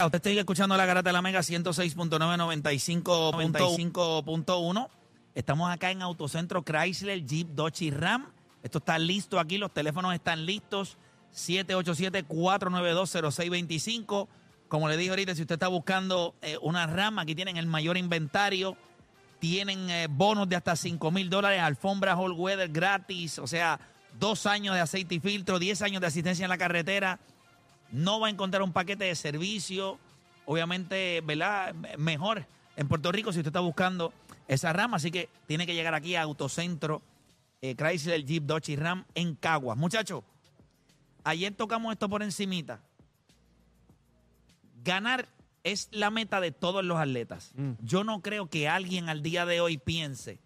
Usted está escuchando la garata de la Mega 106.995.1. Estamos acá en Autocentro Chrysler, Jeep, Dodge y Ram. Esto está listo aquí, los teléfonos están listos. 787-492-0625. Como le dije ahorita, si usted está buscando eh, una RAM, aquí tienen el mayor inventario. Tienen eh, bonos de hasta 5 mil dólares, alfombra all weather gratis, o sea, dos años de aceite y filtro, 10 años de asistencia en la carretera. No va a encontrar un paquete de servicio, obviamente, ¿verdad? Mejor en Puerto Rico si usted está buscando esa rama. Así que tiene que llegar aquí a Autocentro eh, Chrysler, Jeep, Dodge y Ram en Caguas. Muchachos, ayer tocamos esto por encimita. Ganar es la meta de todos los atletas. Yo no creo que alguien al día de hoy piense,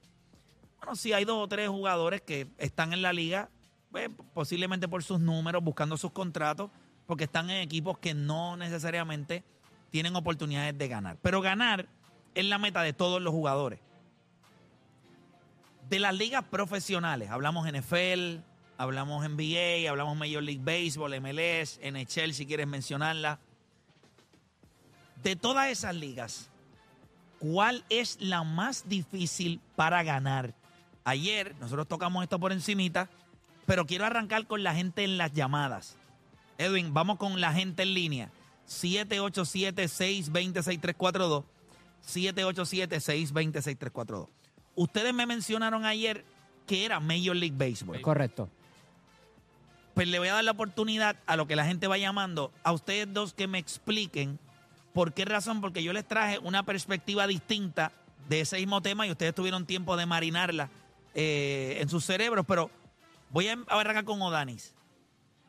bueno, si hay dos o tres jugadores que están en la liga, pues, posiblemente por sus números, buscando sus contratos, porque están en equipos que no necesariamente tienen oportunidades de ganar. Pero ganar es la meta de todos los jugadores. De las ligas profesionales, hablamos NFL, hablamos NBA, hablamos Major League Baseball, MLS, NHL, si quieres mencionarla. De todas esas ligas, ¿cuál es la más difícil para ganar? Ayer nosotros tocamos esto por encimita, pero quiero arrancar con la gente en las llamadas. Edwin, vamos con la gente en línea. 787-620-6342. 787-620-6342. Ustedes me mencionaron ayer que era Major League Baseball. Correcto. Pues le voy a dar la oportunidad a lo que la gente va llamando, a ustedes dos que me expliquen por qué razón, porque yo les traje una perspectiva distinta de ese mismo tema y ustedes tuvieron tiempo de marinarla eh, en sus cerebros, pero voy a arrancar con Odanis.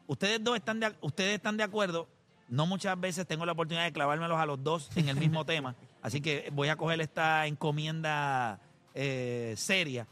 Ustedes dos están de, ustedes están de acuerdo. No muchas veces tengo la oportunidad de clavármelos a los dos en el mismo tema, así que voy a coger esta encomienda eh, seria.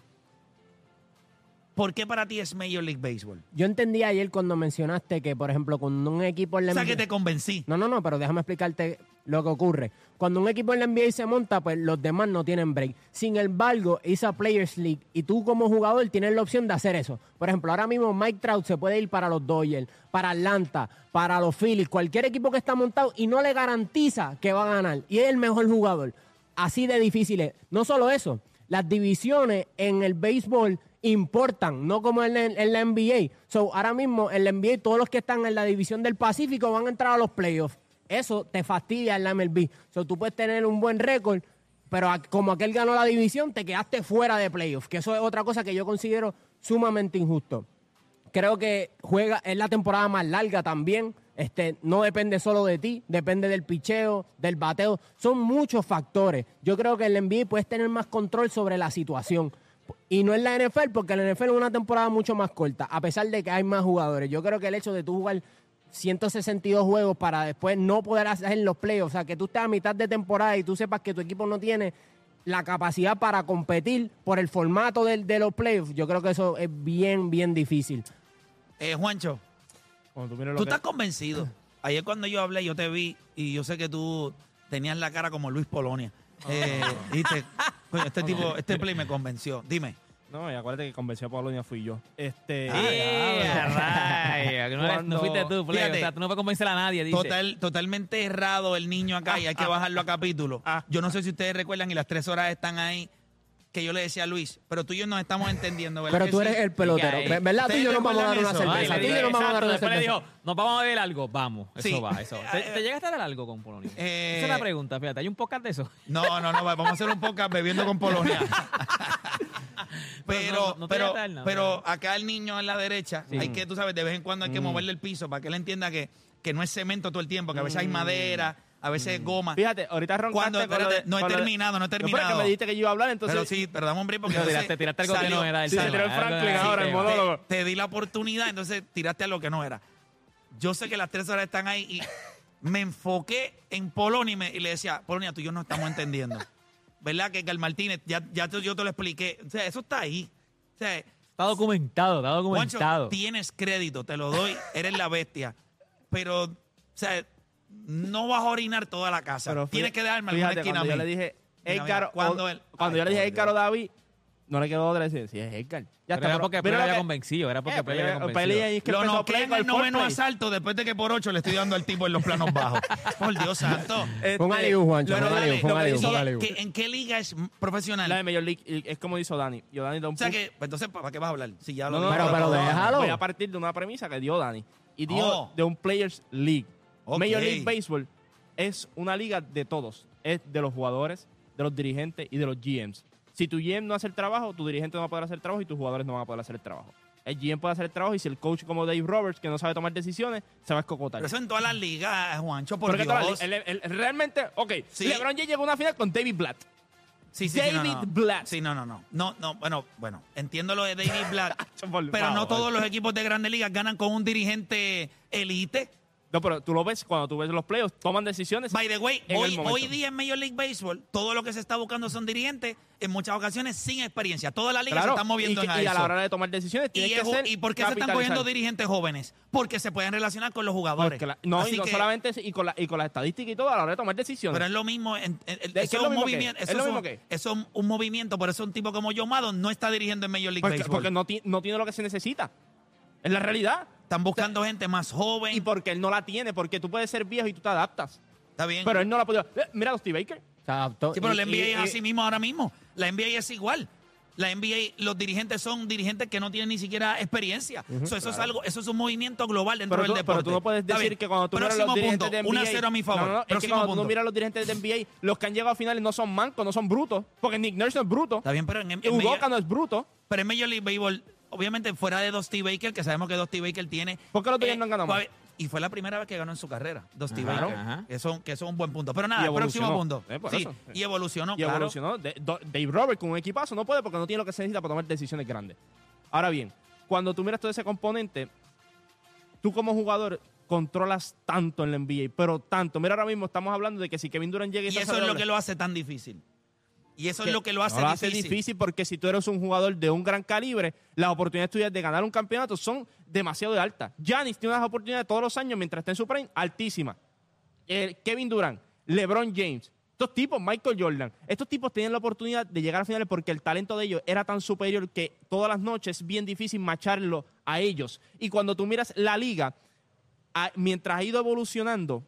¿Por qué para ti es Major League Baseball? Yo entendí ayer cuando mencionaste que, por ejemplo, cuando un equipo en la O sea, que te convencí. No, no, no, pero déjame explicarte lo que ocurre. Cuando un equipo en la NBA se monta, pues los demás no tienen break. Sin embargo, esa Players League y tú como jugador tienes la opción de hacer eso. Por ejemplo, ahora mismo Mike Trout se puede ir para los Dodgers, para Atlanta, para los Phillies, cualquier equipo que está montado y no le garantiza que va a ganar. Y es el mejor jugador. Así de difícil es. No solo eso, las divisiones en el béisbol importan, no como en, en la NBA. So, ahora mismo en la NBA todos los que están en la división del Pacífico van a entrar a los playoffs. Eso te fastidia en la MLB. So, tú puedes tener un buen récord, pero como aquel ganó la división, te quedaste fuera de playoffs, que eso es otra cosa que yo considero sumamente injusto. Creo que juega, es la temporada más larga también. Este, no depende solo de ti, depende del picheo, del bateo. Son muchos factores. Yo creo que el NBA puedes tener más control sobre la situación. Y no en la NFL, porque la NFL es una temporada mucho más corta, a pesar de que hay más jugadores. Yo creo que el hecho de tú jugar 162 juegos para después no poder hacer los playoffs, o sea, que tú estés a mitad de temporada y tú sepas que tu equipo no tiene la capacidad para competir por el formato del- de, los playoffs, yo creo que eso es bien, bien difícil. Eh, Juancho, tú miras lo tú que- estás convencido. Ayer cuando yo hablé, yo te vi y yo sé que tú tenías la cara como Luis Polonia. Eh, dijiste, "Coño, este tipo, este play me convenció. Dime. No, y acuérdate que convenció a Polonia fui yo. Este. Que no, eres- no Cuando- fuiste tú, Play. Fíjate. O sea, tú no puedes convencer a nadie, dice. Total, totalmente errado el niño acá y hay que bajarlo a capítulo. Yo no sé si ustedes recuerdan y las tres horas están ahí. Que yo le decía a Luis, pero tú y yo nos estamos entendiendo, ¿verdad? Pero que tú sí? eres el pelotero. Eh, ¿Verdad? Tú y yo ¿ustedes nos vamos a dar una eso? cerveza. Ay, Tú y yo nos vamos a dar una después le cerveza. dijo, nos vamos a beber algo, vamos. Eso Sí. va, eso. ¿Te, te llegaste a dar algo con Polonia? Eh, Esa es la pregunta, fíjate. ¿Hay un podcast de eso? No, no, no, vamos a hacer un podcast bebiendo con Polonia. Pero pero, no- no te pero, nada. acá el niño en la derecha, Sí. hay que, tú sabes, de vez en cuando hay que moverle el piso para que él entienda que, que no es cemento todo el tiempo, que a veces hay madera, a veces es goma. Fíjate, ahorita roncaste Cuando, con lo espérate, de- no he con lo de- terminado, no he No, pero es terminado. que me dijiste que yo iba a hablar, entonces... pero sí, pero dame un break porque No, entonces tiraste- tiraste algo que salió- no era del Sí, se tema, tiró el algo Franklin de- ahora, el tema. monólogo. te, te di la oportunidad, entonces tiraste a lo que no era. Yo sé que las tres horas están ahí y me enfoqué en Polonia y, me- y le decía, Polonia, tú y yo no estamos entendiendo. ¿Verdad? Que Gal Martínez, ya, ya te- yo te lo expliqué. O sea, eso está ahí. O sea, Está documentado, está Juancho, documentado. tienes crédito, te lo doy, eres la bestia. Pero, o sea, no vas a orinar toda la casa. Pero tienes fíjate- que darme alguna fíjate, esquina a cuando yo mí. le dije Mira, Edgar, cuando él- cuando Ay, yo le dije Edgar o. David, no le quedó otra decir, sí, es Edgar. Ya Pero era porque Mira Play lo había que- convencido, era porque Eh, Play había pero convencido. Ahí es que Lo empezó noqué Play en con el noveno foreplay. asalto después de que por ocho le estoy dando al tipo en los planos bajos. Por Dios santo. Este, Un aliú, Juancho. Pero Un un lo que hizo- un aliú. ¿qué- ¿En qué liga es profesional? La de Major League y- es como hizo Dani. Yo Dani da un o sea que, pues, entonces, ¿para qué vas a hablar? Si ya lo No, no, dijo. Pero- pero déjalo. Voy a partir de una premisa que dio Dani. Y dio Oh. de un Players League. Ok. Major League Baseball es una liga de todos. Es de los jugadores, de los dirigentes y de los GMs. Si tu GM no hace el trabajo, tu dirigente no va a poder hacer el trabajo y tus jugadores no van a poder hacer el trabajo. El GM puede hacer el trabajo y si el coach como Dave Roberts, que no sabe tomar decisiones, se va a escocotar. Pero eso en todas las ligas, Juancho, por Porque Dios. el- el- el- realmente, ok, Sí. LeBron James llegó a una final con David Blatt. Sí, sí, sí, no, David no. Blatt. Sí, no, no, no. No, no, bueno, bueno, entiendo lo de David Blatt, pero no todos los equipos de grandes ligas ganan con un dirigente elite. No, pero tú lo ves cuando tú ves los playoffs, toman decisiones. By the way, En hoy, día en Major League Baseball, todo lo que se está buscando son dirigentes, en muchas ocasiones sin experiencia. Toda la liga se está moviendo y, en que- y a eso. la hora de tomar decisiones, ¿Y, tienes que ser ¿Y por qué se están cogiendo dirigentes jóvenes? Porque se pueden relacionar con los jugadores. Porque la- no, Así y no que- solamente eso, y con, la, y con las estadísticas y todo a la hora de tomar decisiones. Pero es lo mismo. en- en- en- ¿De qué eso es un movimiento. Eso ¿Es lo es, mismo un, qué? eso es un movimiento. Por eso un tipo como Joe Maddon no está dirigiendo en Major League porque Baseball. porque no, ti- no tiene lo que se necesita. Es la realidad. Están buscando gente más joven. Y porque él no la tiene, porque tú puedes ser viejo y tú te adaptas. Está bien. Pero él no la ha podido. Eh, Mira a Dusty Baker. Se adaptó. Sí, pero Y- la NBA y- es y- así mismo ahora mismo. La NBA es igual. La NBA, los dirigentes son dirigentes que no tienen ni siquiera experiencia. So, eso es algo, eso es un movimiento global dentro Pero del tú, deporte. pero tú no puedes Está decir bien. que cuando tú miras Próximo los dirigentes punto, de NBA... 1 a 0 a mi favor. No, no, no, es que Próximo cuando tú punto. miras los dirigentes de NBA, los que han llegado a finales no son mancos, no son brutos. Porque Nick Nurse no es bruto. Está bien, pero en, en Udoka Major, no es bruto. pero en Major League Baseball, obviamente fuera de Dusty Baker, que sabemos que Dusty Baker tiene... ¿Por qué los Dodgers no han ganado más? Y fue la primera vez que ganó en su carrera, Dusty Ajá, Baker. ajá. Que, eso es un buen punto. Pero nada, Y el próximo evolucionó. punto. Eh, sí, eso. y evolucionó, y claro. evolucionó. Dave Roberts con un equipazo no puede porque no tiene lo que se necesita para tomar decisiones grandes. Ahora bien, cuando tú miras todo ese componente, tú como jugador controlas tanto en la NBA, pero tanto. Mira, ahora mismo estamos hablando de que si Kevin Durant llega y, Y se eso es lo que lo hace tan difícil. Y eso es lo que lo hace no lo hace difícil. difícil porque si tú eres un jugador de un gran calibre, las oportunidades tuyas de ganar un campeonato son demasiado altas. Giannis tiene unas oportunidades todos los años mientras está en su prime altísimas. Eh, Kevin Durant, LeBron James, estos tipos, Michael Jordan, estos tipos tenían la oportunidad de llegar a finales porque el talento de ellos era tan superior que todas las noches es bien difícil macharlo a ellos. Y cuando tú miras la liga, a- mientras ha ido evolucionando,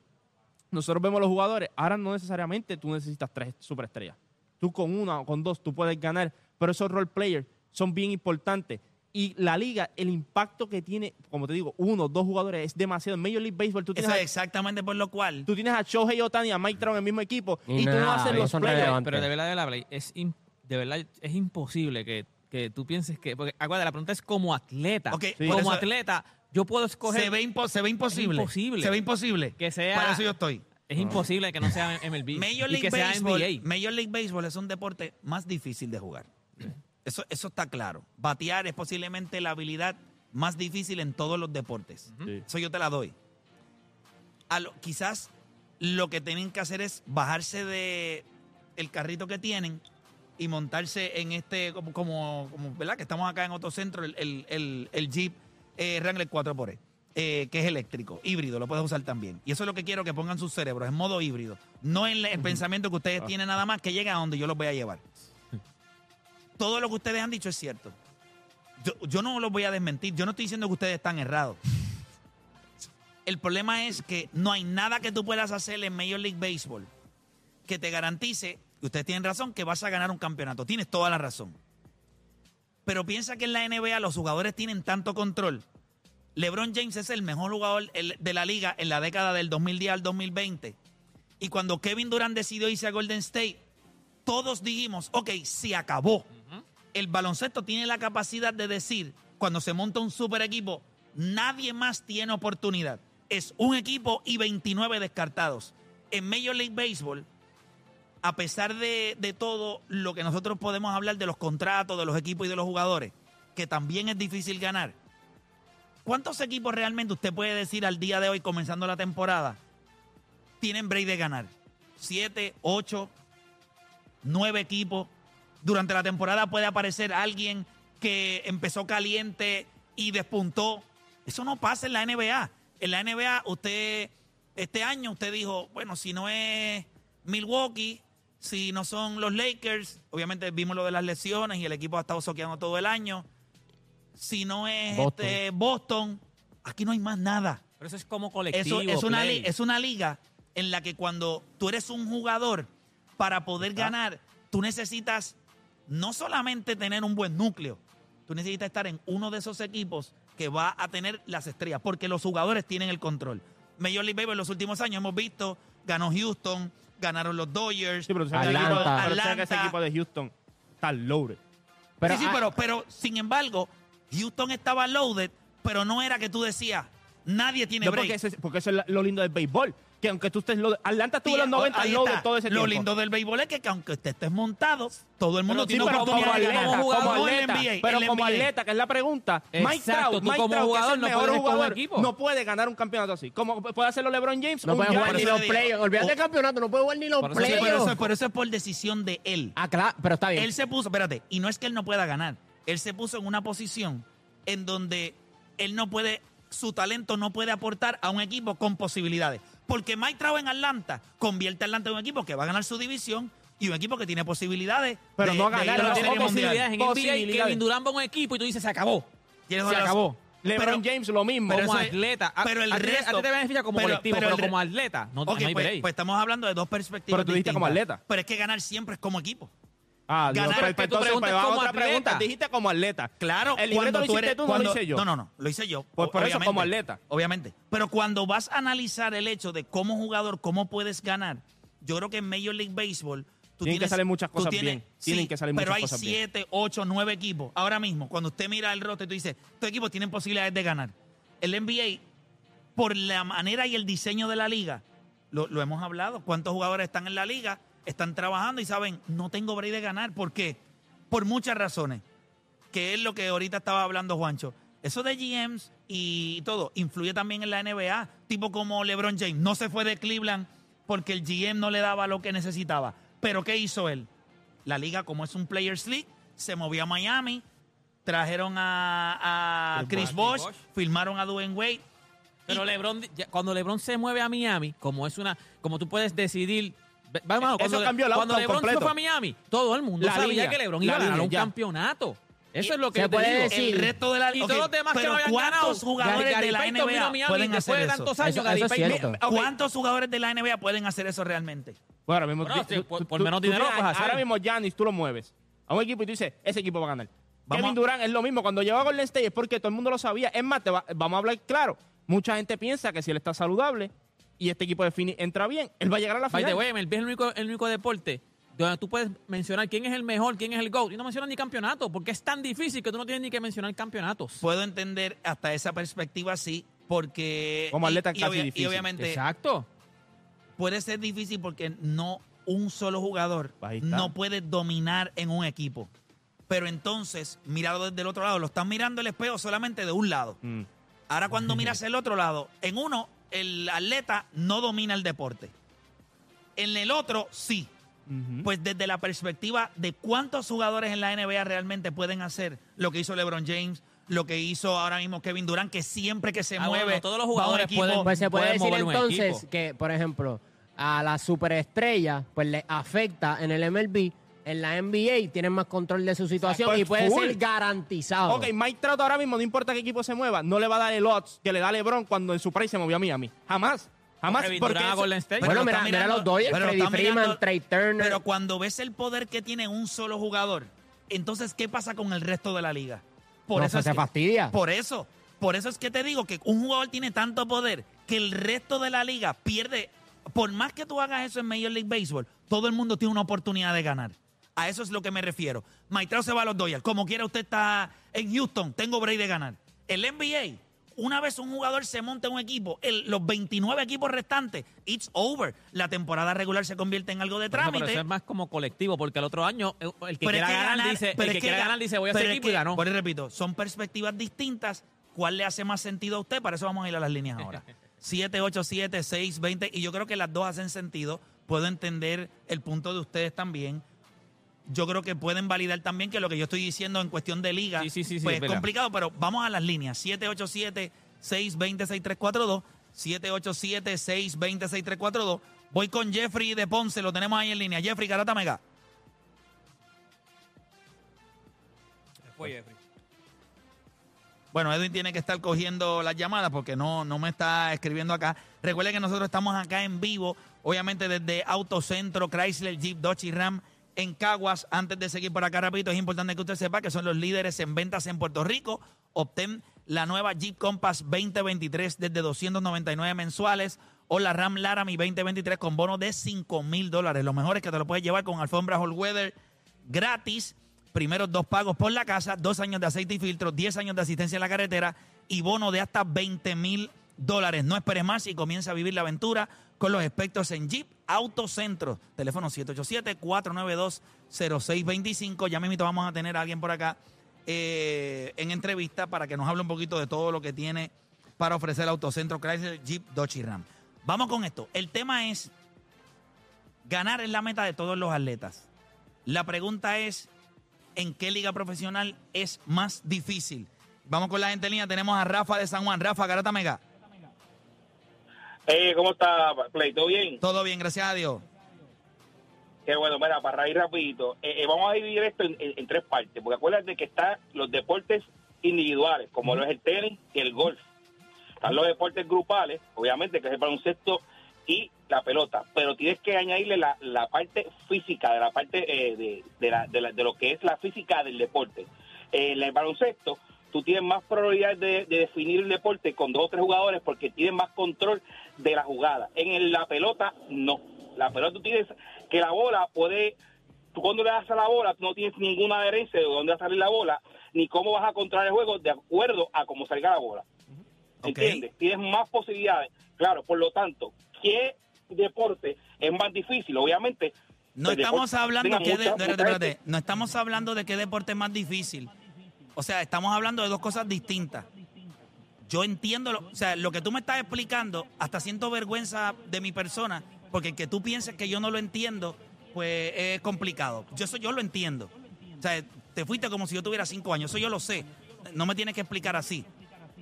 nosotros vemos los jugadores, ahora no necesariamente tú necesitas tres superestrellas. Tú con una o con dos tú puedes ganar, pero esos role players son bien importantes. Y la liga, el impacto que tiene, como te digo, uno, dos jugadores es demasiado. En Major League Baseball tú tienes, Eso es a, exactamente por lo cual. tú tienes a Shohei Otani y a Mike Trout en el mismo equipo y, Y tú no haces no los relevantes. Pero de verdad, de la Play, es de verdad es imposible que, que tú pienses que. Porque, acuérdate, la pregunta es como atleta. Sí. Como eso- atleta, yo puedo escoger. se, ve impo- se ve imposible. imposible. Se ve imposible. Que sea- Para eso yo estoy. Es imposible que no sea MLB. Major y League, que sea Baseball, NBA. Major League Baseball es un deporte más difícil de jugar. Eso, eso está claro. Batear es posiblemente la habilidad más difícil en todos los deportes. Sí. Eso yo te la doy. A lo- quizás lo que tienen que hacer es bajarse de el carrito que tienen y montarse en este, como, como, como, ¿verdad? Que estamos acá en otro centro, el, el, el- el Jeep eh, Wrangler 4x eh, que es eléctrico, híbrido, lo puedes usar también. Y eso es lo que quiero que pongan sus cerebros, en modo híbrido. No en el pensamiento que ustedes tienen nada más, que lleguen a donde yo los voy a llevar. Todo lo que ustedes han dicho es cierto. Yo, yo no los voy a desmentir. Yo no estoy diciendo que ustedes están errados. El problema es que no hay nada que tú puedas hacer en Major League Baseball que te garantice Y ustedes tienen razón que vas a ganar un campeonato. Tienes toda la razón. Pero piensa que en la NBA los jugadores tienen tanto control. LeBron James es el mejor jugador de la liga en la década del 2010 al 2020. Y cuando Kevin Durant decidió irse a Golden State, todos dijimos, ok, se acabó. El baloncesto tiene la capacidad de decir, cuando se monta un super equipo, nadie más tiene oportunidad. Es un equipo y 29 descartados. En Major League Baseball, a pesar de, de todo lo que nosotros podemos hablar de los contratos, de los equipos y de los jugadores, que también es difícil ganar, ¿cuántos equipos realmente usted puede decir al día de hoy, comenzando la temporada, tienen break de ganar? ¿Siete, ocho, nueve equipos? Durante la temporada puede aparecer alguien que empezó caliente y despuntó. Eso no pasa en la NBA. En la NBA, usted, este año usted dijo, bueno, si no es Milwaukee, si no son los Lakers, obviamente vimos lo de las lesiones y el equipo ha estado soqueando todo el año. Si no es Boston. este, Boston, aquí no hay más nada. Pero eso es como colectivo. Eso es una, play. es una liga en la que cuando tú eres un jugador, para poder ganar, tú necesitas no solamente tener un buen núcleo, tú necesitas estar en uno de esos equipos que va a tener las estrellas, porque los jugadores tienen el control. Major League Baseball en los últimos años hemos visto, ganó Houston, ganaron los Dodgers, Sí, pero Atlanta. equipo- pero que ese Atlanta. equipo de Houston está loaded. Pero, sí, sí, ah, pero, pero sin embargo, Houston estaba loaded, pero no era que tú decías, nadie tiene No, break. porque, porque eso es lo lindo del béisbol. Que aunque tú estés loaded. Atlanta estuvo Sí, en los 90 ahí loaded está. todo ese Lo tiempo. lindo del béisbol es que, que aunque usted estés montado, todo el mundo Pero sí, tiene pero como oportunidad de ganar. como No en atleta, NBA, pero en como NBA. atleta, que es la pregunta, Mike Exacto, Trout, tú Mike como Trout, jugador es el no puedes jugador, equipo. no puede ganar un campeonato así. Como puede hacerlo LeBron James, no puede jugar ni los playoffs. Olvídate del campeonato, no puede jugar ni los Sí, playoffs. pero eso, pero eso es por decisión de él. Ah, claro, pero está bien. Él se puso, espérate, y no es que él no pueda ganar. Él se puso en una posición en donde él no puede, su talento no puede aportar a un equipo con posibilidades. Porque Mike Trout en Atlanta convierte a Atlanta en un equipo que va a ganar su división y un equipo que tiene posibilidades. Pero de- no ganar, no tiene posibilidades en NBA. Kevin Durant va a un equipo y tú dices, se acabó. Se acabó. LeBron Pero- James lo mismo. pero como eso atleta. A- pero el a, resto- a ti te beneficia como pero- colectivo, pero como atleta no, Ok, no hay pues, pues estamos hablando de dos perspectivas. Pero tú dijiste como atleta. Pero es que ganar siempre es como equipo. Ah, Dios, Ganar pero que tú entonces, preguntas pues, a como otra atleta. pregunta. Dijiste como atleta. Claro, El libreto lo tú hiciste eres- tú, no cuando- lo hice yo. No, no, no, lo hice yo. Pues por eso, como atleta. Obviamente. Pero cuando vas a analizar el hecho de cómo jugador, cómo puedes ganar, yo creo que en Major League Baseball tú Tienen que tienes- salir muchas cosas tienes- bien. Tienen que salir pero muchas hay cosas bien. siete, ocho, nueve equipos. Ahora mismo, cuando usted mira el roster, tú dices, estos equipos tienen posibilidades de ganar. El NBA, por la manera y el diseño de la liga, lo, lo hemos hablado, cuántos jugadores están en la liga, están trabajando y saben, no tengo break de ganar. ¿Por qué? Por muchas razones que es lo que ahorita estaba hablando Juancho. Eso de GMs y todo influye también en la NBA. Tipo como LeBron James. No se fue de Cleveland porque el GM no le daba lo que necesitaba. Pero ¿qué hizo él? La liga, como es un Players League, se movió a Miami, trajeron a, a Chris Bosh, Bosh. firmaron a Dwayne Wade. Pero Y- LeBron, cuando LeBron se mueve a Miami, como es una, como tú puedes decidir. Eso cambió el cuando LeBron se completo. fue a Miami, todo el mundo La sabía línea, que LeBron la iba a ganar un ya. campeonato. Eso es lo que Se yo te puede digo. decir- el resto de la Y ok, todos los demás que pero no habían ganado. ¿Cuántos jugadores Gary de la Payton vino a NBA Miami pueden después hacer de eso? tantos años. Eso- eso es. ¿Cuántos jugadores de la NBA pueden hacer eso realmente? Bueno, ahora mismo, Bueno, tú- sí, tú- por- tú- por tú- menos tú dinero tienes- lo puedes hacer. Ahora mismo, Giannis, tú lo mueves a un equipo y tú dices, ese equipo va a ganar. Vamos Kevin Durant es lo mismo. Cuando llegó a Golden State es porque todo el mundo lo sabía. Es más, te va- vamos a hablar claro. Mucha gente piensa que si él está saludable y este equipo de Phoenix entra bien, él va a llegar a la By final. the way, es el único, el único deporte donde tú puedes mencionar quién es el mejor, quién es el GOAT, y no mencionas ni campeonato, porque es tan difícil que tú no tienes ni que mencionar campeonatos. Puedo entender hasta esa perspectiva, sí, porque... Como atleta y, es casi obvia- y difícil. obviamente Exacto. puede ser difícil porque no un solo jugador no puede dominar en un equipo. Pero entonces, mirado desde el otro lado, lo están mirando el espejo solamente de un lado. Mm. Ahora cuando miras el otro lado, en uno, el atleta no domina el deporte. En el otro, sí. Pues desde la perspectiva de cuántos jugadores en la NBA realmente pueden hacer lo que hizo LeBron James, lo que hizo ahora mismo Kevin Durant, que siempre que se Ah, mueve, bueno, todos los jugadores equipo, pueden- Pues se puede decir entonces que, por ejemplo, a la superestrella, pues le afecta en el MLB, en la NBA tienen más control de su situación y puede full. ser garantizado. Ok, Mike Trout ahora mismo, no importa qué equipo se mueva, no le va a dar el odds que le da LeBron cuando en su país se movió a Miami. Jamás. Jamás. Porque a eso- Golden State. Pero bueno, mira, los Dodgers, está Freeman, mirando- Trey Turner. Pero cuando ves el poder que tiene un solo jugador, entonces, ¿qué pasa con el resto de la liga? Por no, eso se, se que- fastidia. Por eso, por eso es que te digo que un jugador tiene tanto poder que el resto de la liga pierde. Por más que tú hagas eso en Major League Baseball, todo el mundo tiene una oportunidad de ganar. A eso es lo que me refiero. Maitrao se va a los Dodgers. Como quiera usted está en Houston, tengo break de ganar. El NBA, una vez un jugador se monta en un equipo, el- los 29 equipos restantes, it's over. La temporada regular se convierte en algo de eso, trámite. pero eso es más como colectivo, porque el otro año eh, el que Pero es quiera que ganar, ganar- dice, pero el es que quiera ga- ganar dice voy a es equipo y ganó. Por eso repito, son perspectivas distintas. ¿Cuál le hace más sentido a usted? Para eso vamos a ir a las líneas ahora. 787 620 y yo creo que las dos hacen sentido. Puedo entender el punto de ustedes también. Yo creo que pueden validar también que lo que yo estoy diciendo en cuestión de liga Sí, sí, sí, sí, pues es verdad. complicado, pero vamos a las líneas. 787-620-6342. 787-620-6342. Voy con Jeffrey de Ponce, lo tenemos ahí en línea. Jeffrey, Garata Mega. Bueno, Edwin tiene que estar cogiendo las llamadas porque no, no me está escribiendo acá. Recuerde que nosotros estamos acá en vivo, obviamente desde Autocentro, Chrysler, Jeep, Dodge y Ram en Caguas. Antes de seguir por acá rapidito, es importante que usted sepa que son los líderes en ventas en Puerto Rico. Obtén la nueva Jeep Compass 2023 desde 299 mensuales o la Ram Laramie 2023 con bono de 5 mil dólares. Lo mejor es que te lo puedes llevar con alfombra All Weather gratis. Primeros dos pagos por la casa, dos años de aceite y filtro, 10 años de asistencia en la carretera y bono de hasta 20 mil dólares. No esperes más y comienza a vivir la aventura con los expertos en Jeep Autocentro. Teléfono 787-492-0625. Ya mismito vamos a tener a alguien por acá eh, en entrevista para que nos hable un poquito de todo lo que tiene para ofrecer Autocentro Chrysler, Jeep, Dodge y Ram. Vamos con esto. El tema es ganar es la meta de todos los atletas. La pregunta es, ¿en qué liga profesional es más difícil? Vamos con la gente en línea. Tenemos a Rafa de San Juan. Rafa, Garata Mega. Eh, ¿Cómo está, Play? ¿Todo bien? Todo bien, gracias a Dios. Qué bueno, mira, para ir rapidito, eh, eh, vamos a dividir esto en, en- en tres partes, porque acuérdate que están los deportes individuales, como lo es el tenis y el golf. Están los deportes grupales, obviamente, que es el baloncesto y la pelota, pero tienes que añadirle la, la parte física, de la parte eh, de, de, la- de la- de lo que es la física del deporte. Eh, en el baloncesto, tú tienes más probabilidad de, de definir el deporte con dos o tres jugadores porque tienes más control de la jugada. En el- la pelota, no. La pelota tú tienes que la bola puede, tú cuando le das a la bola, tú no tienes ninguna adherencia de dónde va a salir la bola, ni cómo vas a controlar el juego de acuerdo a cómo salga la bola. ¿Entiendes? Tienes más posibilidades. Claro, por lo tanto, ¿qué deporte es más difícil? Obviamente. No estamos hablando que de- gente. no estamos hablando de qué deporte es más difícil. O sea, estamos hablando de dos cosas distintas. Yo entiendo, lo, o sea, lo que tú me estás explicando, hasta siento vergüenza de mi persona, porque el que tú pienses que yo no lo entiendo, pues es complicado. Yo eso yo lo entiendo. O sea, te fuiste como si yo tuviera cinco años, eso yo lo sé. No me tienes que explicar así.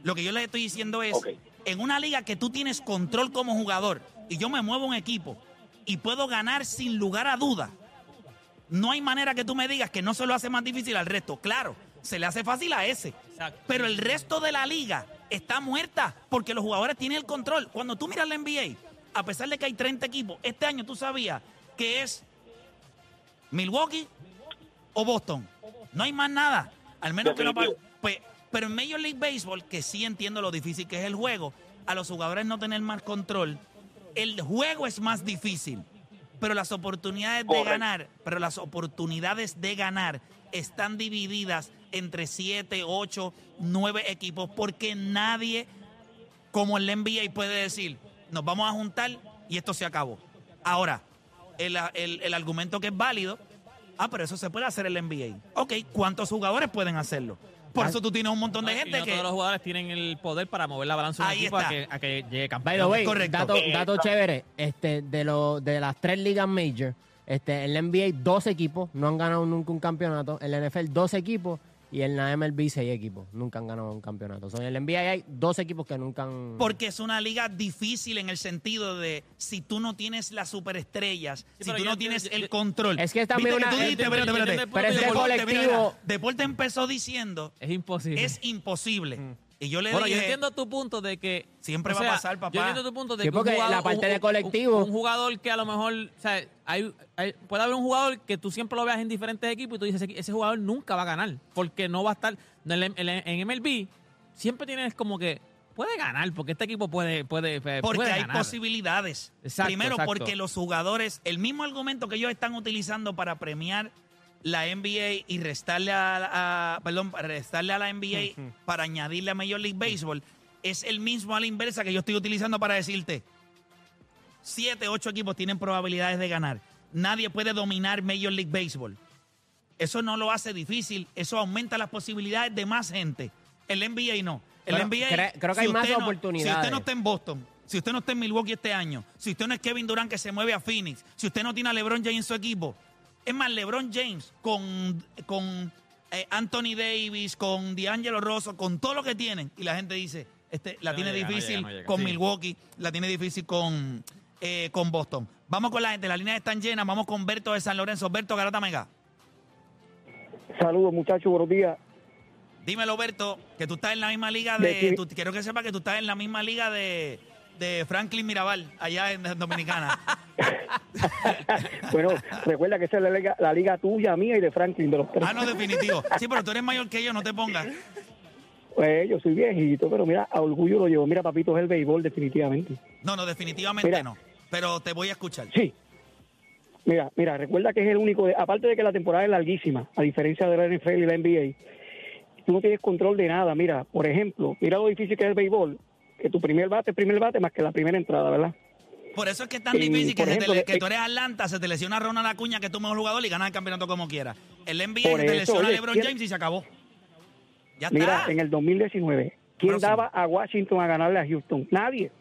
Lo que yo les estoy diciendo es, en una liga que tú tienes control como jugador, y yo me muevo un equipo, y puedo ganar sin lugar a duda, no hay manera que tú me digas que no se lo hace más difícil al resto. Claro, se le hace fácil a ese. Exacto. Pero el resto de la liga está muerta porque los jugadores tienen el control. Cuando tú miras la NBA, a pesar de que hay 30 equipos, este año tú sabías que es Milwaukee o Boston. No hay más nada. Al menos que lo Definitivo. pues, Pero en Major League Baseball, que sí entiendo lo difícil que es el juego, a los jugadores no tener más control, el juego es más difícil. Pero las oportunidades de ganar, pero las oportunidades de ganar están divididas entre 7, 8, 9 equipos porque nadie como el NBA puede decir, nos vamos a juntar y esto se acabó. Ahora, el, el- el argumento que es válido, ah, pero eso se puede hacer en el NBA. Ok, ¿cuántos jugadores pueden hacerlo? Por eso tú tienes un montón de No, y gente no que... todos los jugadores tienen el poder para mover la balanza de equipo a está. que, a que llegue By campeón. the way, Correcto. dato, Eh, dato chévere, este, de, lo, de las tres ligas major, este, en la NBA dos equipos no han ganado nunca un campeonato, en la NFL dos equipos y en la MLB seis equipos nunca han ganado un campeonato. O sea, en la NBA hay dos equipos que nunca han... Porque es una liga difícil en el sentido de si tú no tienes las superestrellas, si pero tú yo no entiendo- tienes yo- el yo- control. Es que es también Viste una- tú dijiste, yo entiendo- espérate, yo espérate. entiendo el Pero es de Deporte, colectivo- mira, Deporte empezó diciendo Es imposible. es imposible. Y yo le Bueno, yo dije, entiendo tu punto de que. Siempre o va a pasar, papá. Yo entiendo tu punto de Sí, que. un porque jugador- la parte un- de colectivo- Un, un jugador que a lo mejor. O sea, hay, hay- puede haber un jugador que tú siempre lo veas en diferentes equipos y tú dices, ese jugador nunca va a ganar. Porque no va a estar. En, MLB, siempre tienes como que. Puede ganar, porque este equipo puede. puede, puede Porque hay ganar. posibilidades. Exacto, Primero, exacto. porque los jugadores, el mismo argumento que ellos están utilizando para premiar la NBA y restarle a, a- perdón, restarle a la NBA para añadirle a Major League Baseball, es el mismo a la inversa que yo estoy utilizando para decirte, siete, ocho equipos tienen probabilidades de ganar. Nadie puede dominar Major League Baseball. Eso no lo hace difícil, eso aumenta las posibilidades de más gente. El NBA no. El NBA, cre- creo que hay más no- oportunidades. Si usted no está en Boston, si usted no está en Milwaukee este año, si usted no es Kevin Durant que se mueve a Phoenix, si usted no tiene a LeBron James en su equipo, es más, LeBron James con, con eh, Anthony Davis, con D'Angelo Rosso, con todo lo que tienen, y la gente dice, este, la No tiene llega, no difícil llega, no llega. con Sí. Milwaukee, la tiene difícil con, eh, con Boston. Vamos con la gente, las líneas están llenas, vamos con Berto de San Lorenzo. Berto Garata Mega. Saludos, muchachos, buenos días. Dímelo, Berto, que tú estás en la misma liga de. De que- tú- quiero que sepas que tú estás en la misma liga de, de Franklin Mirabal, allá en Dominicana. Bueno, recuerda que esa es la liga, la liga tuya, mía y de Franklin, de los tres. ah, no, definitivo. Sí, pero tú eres mayor que yo, no te pongas. Pues yo soy viejito, pero mira, a orgullo lo llevo. Mira, papito, es el béisbol, definitivamente. No, no, definitivamente Mira. no. Pero te voy a escuchar. Sí. Mira, mira, recuerda que es el único, de- aparte de que la temporada es larguísima, a diferencia de la NFL y la NBA, tú no tienes control de nada. Mira, por ejemplo, mira lo difícil que es el béisbol, que tu primer bate primer bate más que la primera entrada, ¿verdad? Por eso es que es tan Y, difícil que, te eh, tú eres Atlanta, se te lesiona Ronald Acuña, que es tu mejor jugador, y ganas el campeonato como quieras. El NBA se te lesiona oye, LeBron ¿quién- James y se acabó. Ya Mira, está. en el 2019, ¿quién Próximo. daba a Washington a ganarle a Houston? Nadie.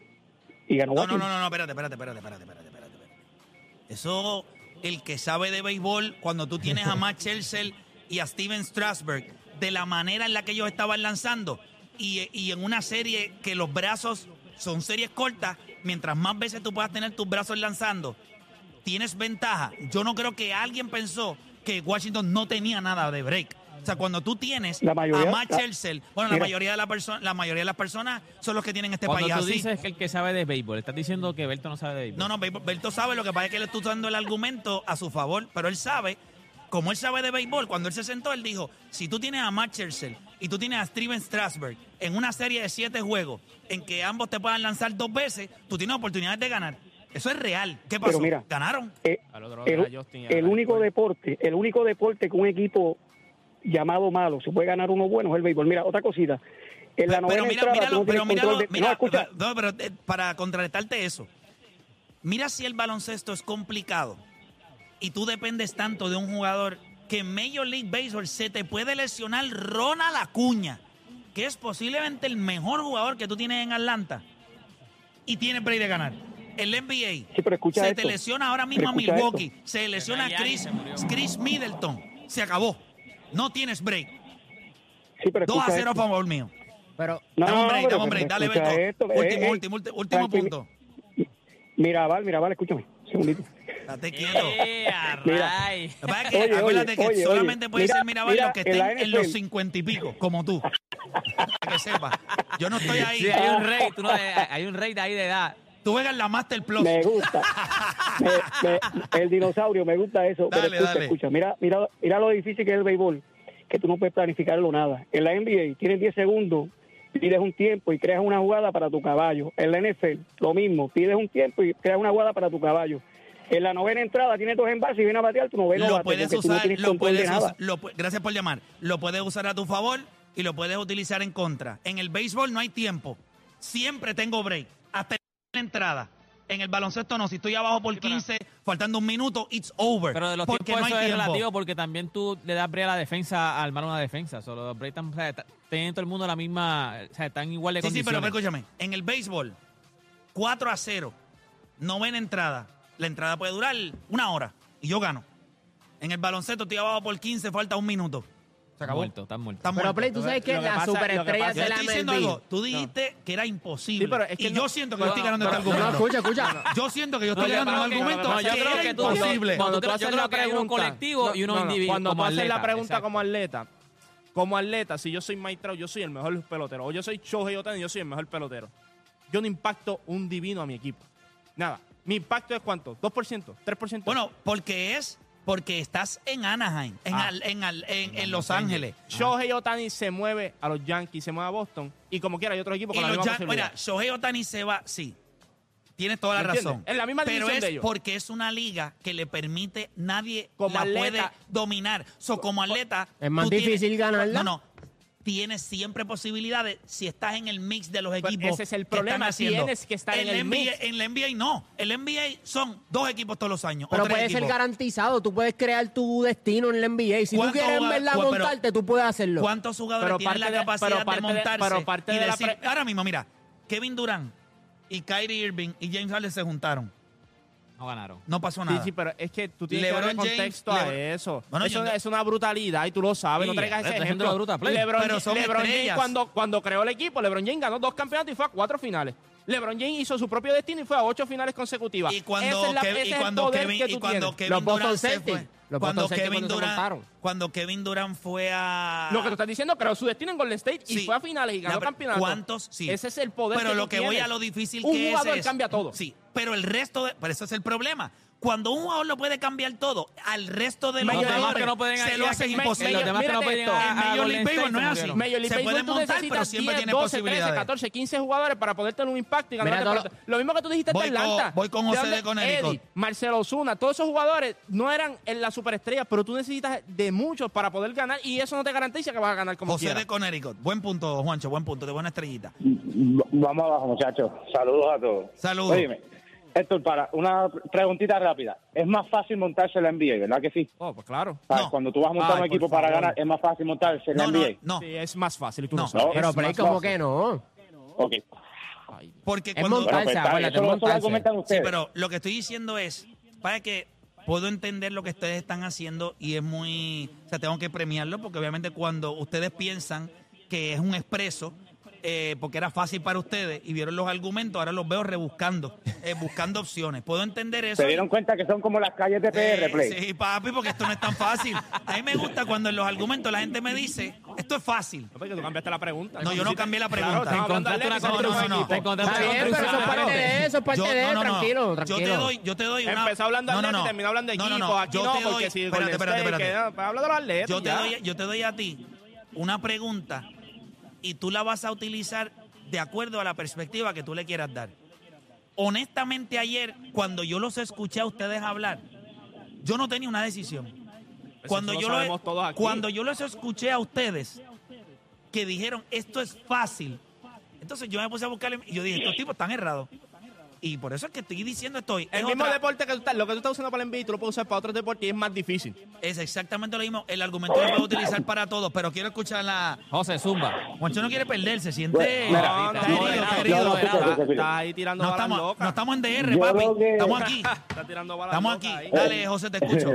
Y ganó No, no, Washington. no, no, no, espérate, espérate, espérate, espérate, espérate, espérate. Eso, el que sabe de béisbol, cuando tú tienes a Matt Chelsea y a Steven Strasberg, de la manera en la que ellos estaban lanzando, y, y en una serie que los brazos son series cortas, mientras más veces tú puedas tener tus brazos lanzando, tienes ventaja. Yo no creo que alguien pensó que Washington no tenía nada de break. O sea, cuando tú tienes La mayoría- a Matt Chelsea, bueno, la mayoría de la persona, la mayoría de las personas son los que tienen este Cuando país tú así. dices que el que sabe de béisbol, estás diciendo que Berto no sabe de béisbol. No, no, Be- Berto sabe, lo que pasa es que él está usando el argumento a su favor, pero él sabe, como él sabe de béisbol, cuando él se sentó, él dijo, si tú tienes a Matt Churchill y tú tienes a Steven Strasberg en una serie de siete juegos en que ambos te puedan lanzar dos veces, tú tienes oportunidades de ganar. Eso es real. ¿Qué pasó? Pero mira, Ganaron. Eh, Al otro el, Justin único deporte, el único deporte que un equipo llamado malo se puede ganar uno bueno es el béisbol. Mira, otra cosita. En la Pero, novena mira, entrada míralo, no pero míralo, de... mira, no, escucha. no, pero eh, para contrarrestarte eso, mira si el baloncesto es complicado y tú dependes tanto de un jugador que en Major League Baseball se te puede lesionar Ronald Acuña, que es posiblemente el mejor jugador que tú tienes en Atlanta y tiene break de ganar. El NBA Sí, pero escucha se esto. te lesiona ahora mismo a Milwaukee, se lesiona a Chris. Chris Middleton, se acabó. No tienes break. Sí, pero 2 a escucha 0 a esto. favor mío. Pero No, dame un no, break, dame un break. Dale, Beto. esto, último, eh, eh, último, último, último tranquili- punto. Mira, Val, mira, Val, escúchame. Un segundito. Date quieto. ¡Eh, Mira. que Oye, acuérdate oye, que oye, solamente oye, puede mira, ser Mirabal mira, los que estén en los cincuenta y pico, como tú. Para que sepas. Yo no estoy ahí. Sí, hay un rey, tú no, hay hay un rey de ahí de edad. Tú juegas la Master Plus. Me gusta. Me- me- el dinosaurio, me gusta eso. Dale, pero escucha, dale. escucha. Mira, mira, mira lo difícil que es el béisbol, que tú no puedes planificarlo nada. En la NBA tienes 10 segundos, pides un tiempo y creas una jugada para tu caballo. En la NFL, lo mismo, pides un tiempo y creas una jugada para tu caballo. En la novena entrada tienes dos envases y viene a batear tu noveno Lo bate, puedes no usar, lo puedes usar, lo gracias por llamar. Lo puedes usar a tu favor y lo puedes utilizar en contra. En el béisbol no hay tiempo. Siempre tengo break. Hasta la entrada. En el baloncesto no. Si estoy abajo por 15, faltando un minuto, it's over. Pero de los porque tiempos no eso hay es tiempo. relativo porque también tú le das break a la defensa, a armar una defensa. Solo los están, o sea, tienen todo el mundo la misma, o sea, están igual de Sí, sí, pero escúchame. En el béisbol, 4 a 0, novena entrada. La entrada puede durar una hora y yo gano. En el baloncesto estoy abajo por 15, falta un minuto. Se acabó. muertos, están muertos. Están Pero muertos. Play, tú sabes que Lo que las pasa- lo que superestrellas pasa- Yo de la estoy diciendo MLB. algo. Tú dijiste que era imposible. Sí, pero es que y no- yo siento que yo estoy no, ganando este pero- No, argumento. escucha, escucha. Yo siento que yo estoy ganando un argumento no, yo que creo era que tú- imposible. cuando tú haces la pregunta- colectivo y uno no, no, individual, Cuando como tú haces la atleta, pregunta exacto. como atleta, como atleta, si yo soy Mike Trout, yo soy el mejor pelotero. O yo soy Shohei Otani, yo soy el mejor pelotero. Yo no impacto un divino a mi equipo. Nada. Mi impacto es cuánto? ¿2%? ¿3%? Bueno, porque es porque estás en Anaheim, en, Ah. al- en, al- en- en Los Ángeles. Shohei Otani se mueve a los Yankees, se mueve a Boston. Y como quiera, hay otro equipo Y con la los misma Yan- posibilidad. mira, Shohei Otani se va, sí. Tienes toda la ¿Me entiendes? razón. Es la misma Pero división es de ellos. porque es una liga que le permite, nadie Como la atleta- puede dominar. So, como atleta. Es más tú difícil ganarla. No, no. Tienes siempre posibilidades si estás en el mix de los Pues equipos. ese es el que están problema, haciendo. tienes que estar en el NBA, mix. En la NBA no. El NBA son dos equipos todos los años. Pero puede ser garantizado, tú puedes crear tu destino en la NBA. Si tú ¿Cuántos quieres en pero- montarte, tú puedes hacerlo. ¿Cuántos jugadores Pero tienen la de- capacidad pero de montarse pero parte y de decir, ahora mismo, mira, Kevin Durant y Kyrie Irving y James Harden se juntaron. No ganaron. No pasó Sí, nada. sí, pero es que tú tienes que LeBron darle James, contexto a Lebron- eso. Bueno, eso yo no- es una brutalidad y tú lo sabes. no Sí, traigas está ese haciendo ejemplo. la bruta play. LeBron, Pero son LeBron James estrellas. cuando, cuando creó el equipo, LeBron James ganó dos campeonatos y fue a cuatro finales. LeBron James hizo su propio destino y fue a ocho finales consecutivas. Y cuando, Esa es la- Kev- ese y es el cuando poder Kevin, que y tú cuando tienes. Kevin Los Boston Durant se Celtics. Los cuando Boston Kevin Durant, cuando Kevin Durant fue a Lo que tú estás diciendo, creó su destino en Golden State y Sí. fue a finales y ganó pero campeonato. ¿Cuántos? Sí. Ese es el poder Pero que lo que voy a lo difícil Un que es jugador es- cambia todo. Sí, pero el resto, de, pero ese es el problema. Cuando un jugador lo puede cambiar todo, al resto de los demás jugadores que no pueden se lo a- hace me- imposible. los demás que no pueden esto. a- En a Major Golden League Baseball State no es se así. Major League Se puede Baseball tú montar, pero siempre 10, tiene 12, posibilidades. 13, 14, 15 jugadores para poder tener un impacto y ganar Mira la todo temporada. Lo mismo que tú dijiste Voy de Atlanta. con- voy con José dónde- de Connecticut. Eddie, Marcelo Osuna, todos esos jugadores no eran en la superestrella, pero tú necesitas de muchos para poder ganar y eso no te garantiza que vas a ganar como José quieras. de Connecticut. Buen punto, Juancho, buen punto, de buena estrellita. Vamos abajo, muchachos. Saludos a todos. Saludos. Óyeme, Héctor, para una preguntita rápida. Es más fácil montarse en la NBA, ¿verdad que sí? Oh, pues claro. O sea, No. Cuando tú vas a montar Ay, un equipo para ganar, es más fácil montarse en la No, no, NBA. no. Sí, es más fácil tú No. lo. No, Pero más como fácil. que no. Ok. Porque Es cuando... montarse, Bueno, pues, lo- lo montarse. argumentan Sí, pero lo que estoy diciendo es, para que puedo entender lo que ustedes están haciendo y es muy, o sea, tengo que premiarlo porque obviamente cuando ustedes piensan que es un expreso, eh, porque era fácil para ustedes y vieron los argumentos, ahora los veo rebuscando, eh, buscando opciones. Puedo entender eso. Se dieron cuenta que son como las calles de PR, Eh, Play. sí, papi, porque esto no es tan fácil. A mí me gusta cuando en los argumentos la gente me dice, esto es fácil. No, porque tú cambiaste la pregunta. No, yo no cambié la pregunta. Claro, de Encontraste una No, no, no. Te encontraste bien, pero eso es parte de eso, es parte Yo- de no, no. tranquilo, Yo tranquilo. te doy, yo te doy una. Empezó hablando de no, no, atletas y terminó hablando de No, no, equipo. no. Aquí Yo no, te porque doy- si espérate, espérate, espérate. pues habla de los atletas te, yo te doy a ti una pregunta y tú la vas a utilizar de acuerdo a la perspectiva que tú le quieras dar. Honestamente, ayer, cuando yo los escuché a ustedes hablar, yo no tenía una decisión. Cuando yo, lo lo- sabemos todos aquí. cuando yo los escuché a ustedes que dijeron esto es fácil, entonces yo me puse a buscar y yo dije, estos tipos están errados. Y por eso es que estoy diciendo esto. El Es mismo otra- deporte que tú estás, lo que tú estás usando para el NBA, tú lo puedes usar para otros deportes y es más difícil. Es exactamente lo mismo. El argumento lo puedo utilizar para todos, pero quiero escuchar la. José Zumba. Juancho no quiere perderse, siente. No, no, está ahí tirando No balas estamos, locas. no estamos en DR, papi. que- Estamos aquí. Está tirando balas Estamos locas aquí. ahí. Dale, José, te escucho.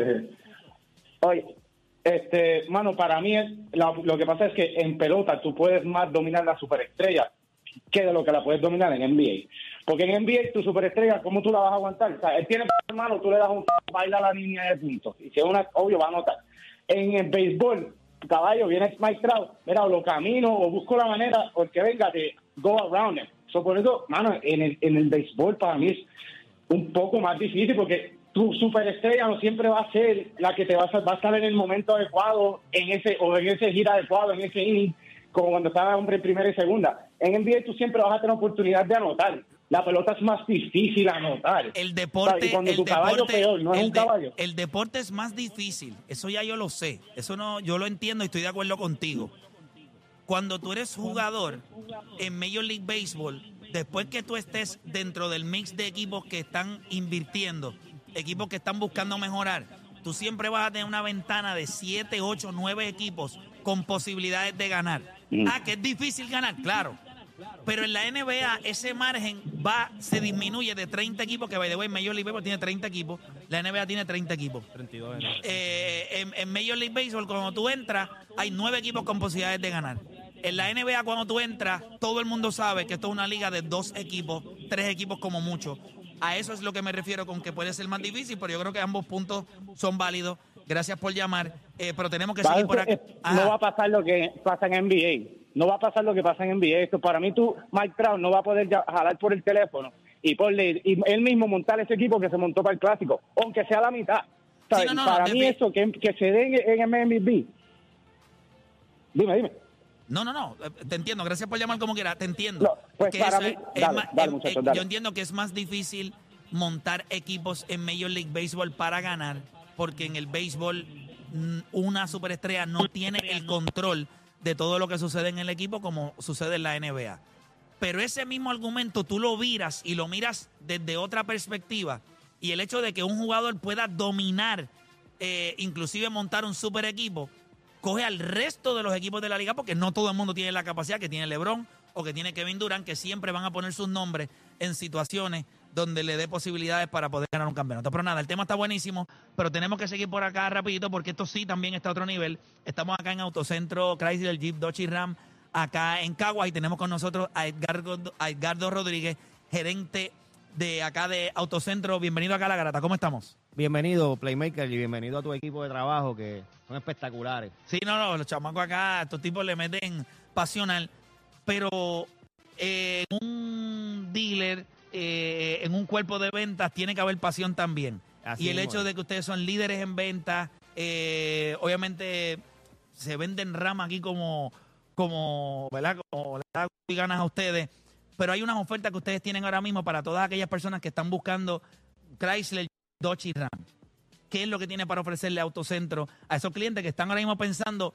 Oye, este, mano, para mí es, la- lo que pasa es que en pelota tú puedes más dominar la superestrella que de lo que la puedes dominar en NBA. Porque en NBA tu superestrella, ¿cómo tú la vas a aguantar? O sea, él tiene hermano, tú le das un baila la línea de puntos. Y si es una, obvio, va a anotar. En el béisbol, caballo, viene Mike Trout, mira, o lo camino o busco la manera, o el que venga, de go around him. So, por eso, mano, en el, en el béisbol para mí es un poco más difícil porque tu superestrella no siempre va a ser la que te va a, va a estar en el momento adecuado, en ese o en ese gira adecuado, en ese inning, como cuando estaba hombre en primera y segunda. En NBA tú siempre vas a tener oportunidad de anotar. La pelota es más difícil anotar. El deporte. Cuando el tu caballo deporte, peor, no es el un de- caballo. el deporte es más difícil. Eso ya yo lo sé. Eso no, yo lo entiendo y estoy de acuerdo contigo. Cuando tú eres jugador en Major League Baseball, después que tú estés dentro del mix de equipos que están invirtiendo, equipos que están buscando mejorar, tú siempre vas a tener una ventana de 7, 8, 9 equipos con posibilidades de ganar. Mm. Ah, que es difícil ganar, claro. Pero en la NBA ese margen va, se disminuye de 30 equipos, que by the way, Major League Baseball tiene 30 equipos, la NBA tiene 30 equipos. 32 de Eh, en, en Major League Baseball, cuando tú entras, hay nueve equipos con posibilidades de ganar. En la NBA, cuando tú entras, todo el mundo sabe que esto es una liga de dos equipos, tres equipos como mucho. A eso es lo que me refiero con que puede ser más difícil, pero yo creo que ambos puntos son válidos. Gracias por llamar. Eh, pero tenemos que seguir por ser- acá. eh, Ajá. no va a pasar lo que pasa en NBA. No va a pasar lo que pasa en NBA. Esto para mí, tú, Mike Trout, no va a poder ya- jalar por el teléfono y, porle, y él mismo montar ese equipo que se montó para el clásico, aunque sea la mitad. No, no, para no, mí, eso que, que se den en MLB. Dime, dime. No, no, no, eh, te entiendo, gracias por llamar como quiera, te entiendo. Pues Que para mí- es- dale, dale, es- dale. Yo entiendo que es más difícil montar equipos en Major League Baseball para ganar, porque en el béisbol mm, una superestrella no tiene el control de todo lo que sucede en el equipo como sucede en la NBA. Pero ese mismo argumento tú lo viras y lo miras desde otra perspectiva. Y el hecho de que un jugador pueda dominar, eh, inclusive montar un super equipo, coge al resto de los equipos de la liga porque no todo el mundo tiene la capacidad que tiene LeBron o que tiene Kevin Durant, que siempre van a poner sus nombres en situaciones donde le dé posibilidades para poder ganar un campeonato. Pero nada, el tema está buenísimo, pero tenemos que seguir por acá rapidito porque esto sí también está a otro nivel. Estamos acá en Autocentro Chrysler Jeep Dodge y Ram, acá en Caguas y tenemos con nosotros a Edgardo, a Edgardo Rodríguez, gerente de acá de Autocentro. Bienvenido acá a La Garata, ¿cómo estamos? Bienvenido, Playmaker, y bienvenido a tu equipo de trabajo que son espectaculares. Sí, no, no, los chamacos acá, estos tipos le meten pasional, pero eh, un dealer, eh, en un cuerpo de ventas, tiene que haber pasión también. Así y el hecho de que ustedes son líderes en ventas, eh, obviamente se venden ramas aquí como, como, ¿verdad? Como y ganas a ustedes, pero hay unas ofertas que ustedes tienen ahora mismo para todas aquellas personas que están buscando Chrysler, Dodge y Ram. ¿Qué es lo que tiene para ofrecerle Autocentro a esos clientes que están ahora mismo pensando,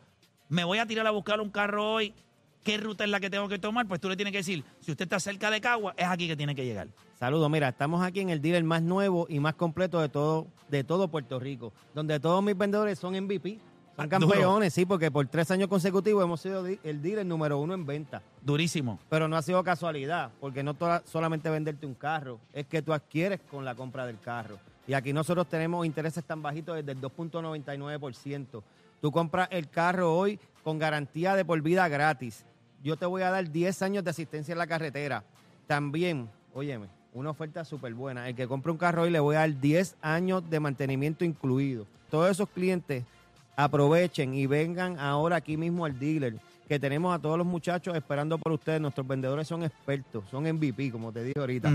me voy a tirar a buscar un carro hoy, ¿qué ruta es la que tengo que tomar? Pues tú le tienes que decir, si usted está cerca de Cagua, es aquí que tiene que llegar. Saludos, mira, estamos aquí en el dealer más nuevo y más completo de todo, de todo Puerto Rico, donde todos mis vendedores son MVP, Ah, son duro. campeones, sí, porque por tres años consecutivos hemos sido el dealer número uno en venta. Durísimo. Pero no ha sido casualidad, porque no toda- solamente venderte un carro, es que tú adquieres con la compra del carro. Y aquí nosotros tenemos intereses tan bajitos desde el 2.99%. Tú compras el carro hoy con garantía de por vida gratis. Yo te voy a dar 10 años de asistencia en la carretera. También, óyeme, una oferta súper buena. El que compre un carro hoy le voy a dar 10 años de mantenimiento incluido. Todos esos clientes aprovechen y vengan ahora aquí mismo al dealer, que tenemos a todos los muchachos esperando por ustedes. Nuestros vendedores son expertos, son MVP, como te dije ahorita.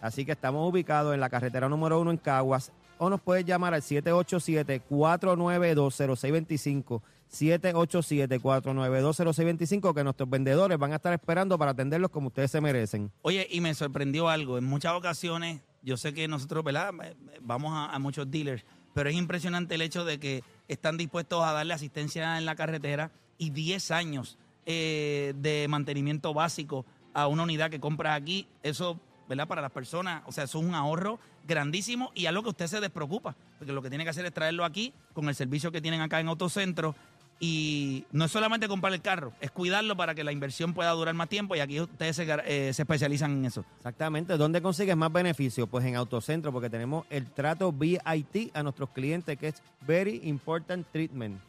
Así que estamos ubicados en la carretera número uno en Caguas. O nos puedes llamar al 787-492-0625. 787-492-0625, que nuestros vendedores van a estar esperando para atenderlos como ustedes se merecen. Oye, y me sorprendió algo. En muchas ocasiones, yo sé que nosotros, ¿verdad? Eh, Vamos a, a muchos dealers, pero es impresionante el hecho de que están dispuestos a darle asistencia en la carretera y 10 años eh, de mantenimiento básico a una unidad que compras aquí. Eso, ¿verdad? Para las personas, o sea, eso es un ahorro grandísimo y algo que usted se despreocupa, porque lo que tiene que hacer es traerlo aquí con el servicio que tienen acá en Autocentro. Y no es solamente comprar el carro, es cuidarlo para que la inversión pueda durar más tiempo y aquí ustedes se, eh, se especializan en eso. Exactamente. ¿Dónde consigues más beneficios? Pues en Autocentro, porque tenemos el trato VIT a nuestros clientes, que es Very Important Treatment.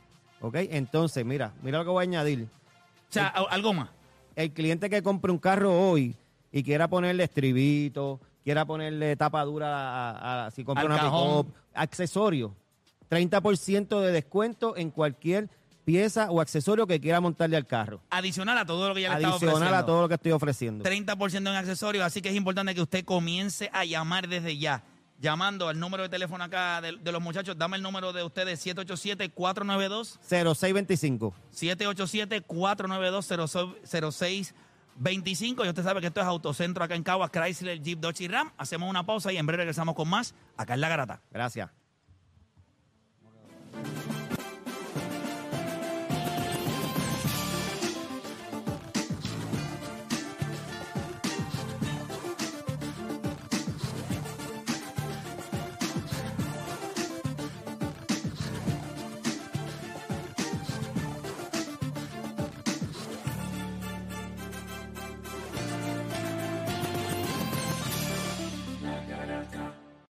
¿Ok? Entonces, mira, mira lo que voy a añadir. O sea, a- algo más. el cliente que compre un carro hoy y quiera ponerle estribito, quiera ponerle tapadura a, a- si compra Al una pick-up, accesorio, 30% de descuento en cualquier pieza o accesorio que quiera montarle al carro. Adicional a todo lo que ya le estaba Adicional ofreciendo. a todo lo que estoy ofreciendo. 30% en accesorios, así que es importante que usted comience a llamar desde ya. Llamando al número de teléfono acá de, de los muchachos, dame el número de ustedes, 787-492. 0625. 787-492-0625. Y usted sabe que esto es Autocentro acá en Caguas, Chrysler, Jeep, Dodge y Ram. Hacemos una pausa y en breve regresamos con más acá en La Garata. Gracias.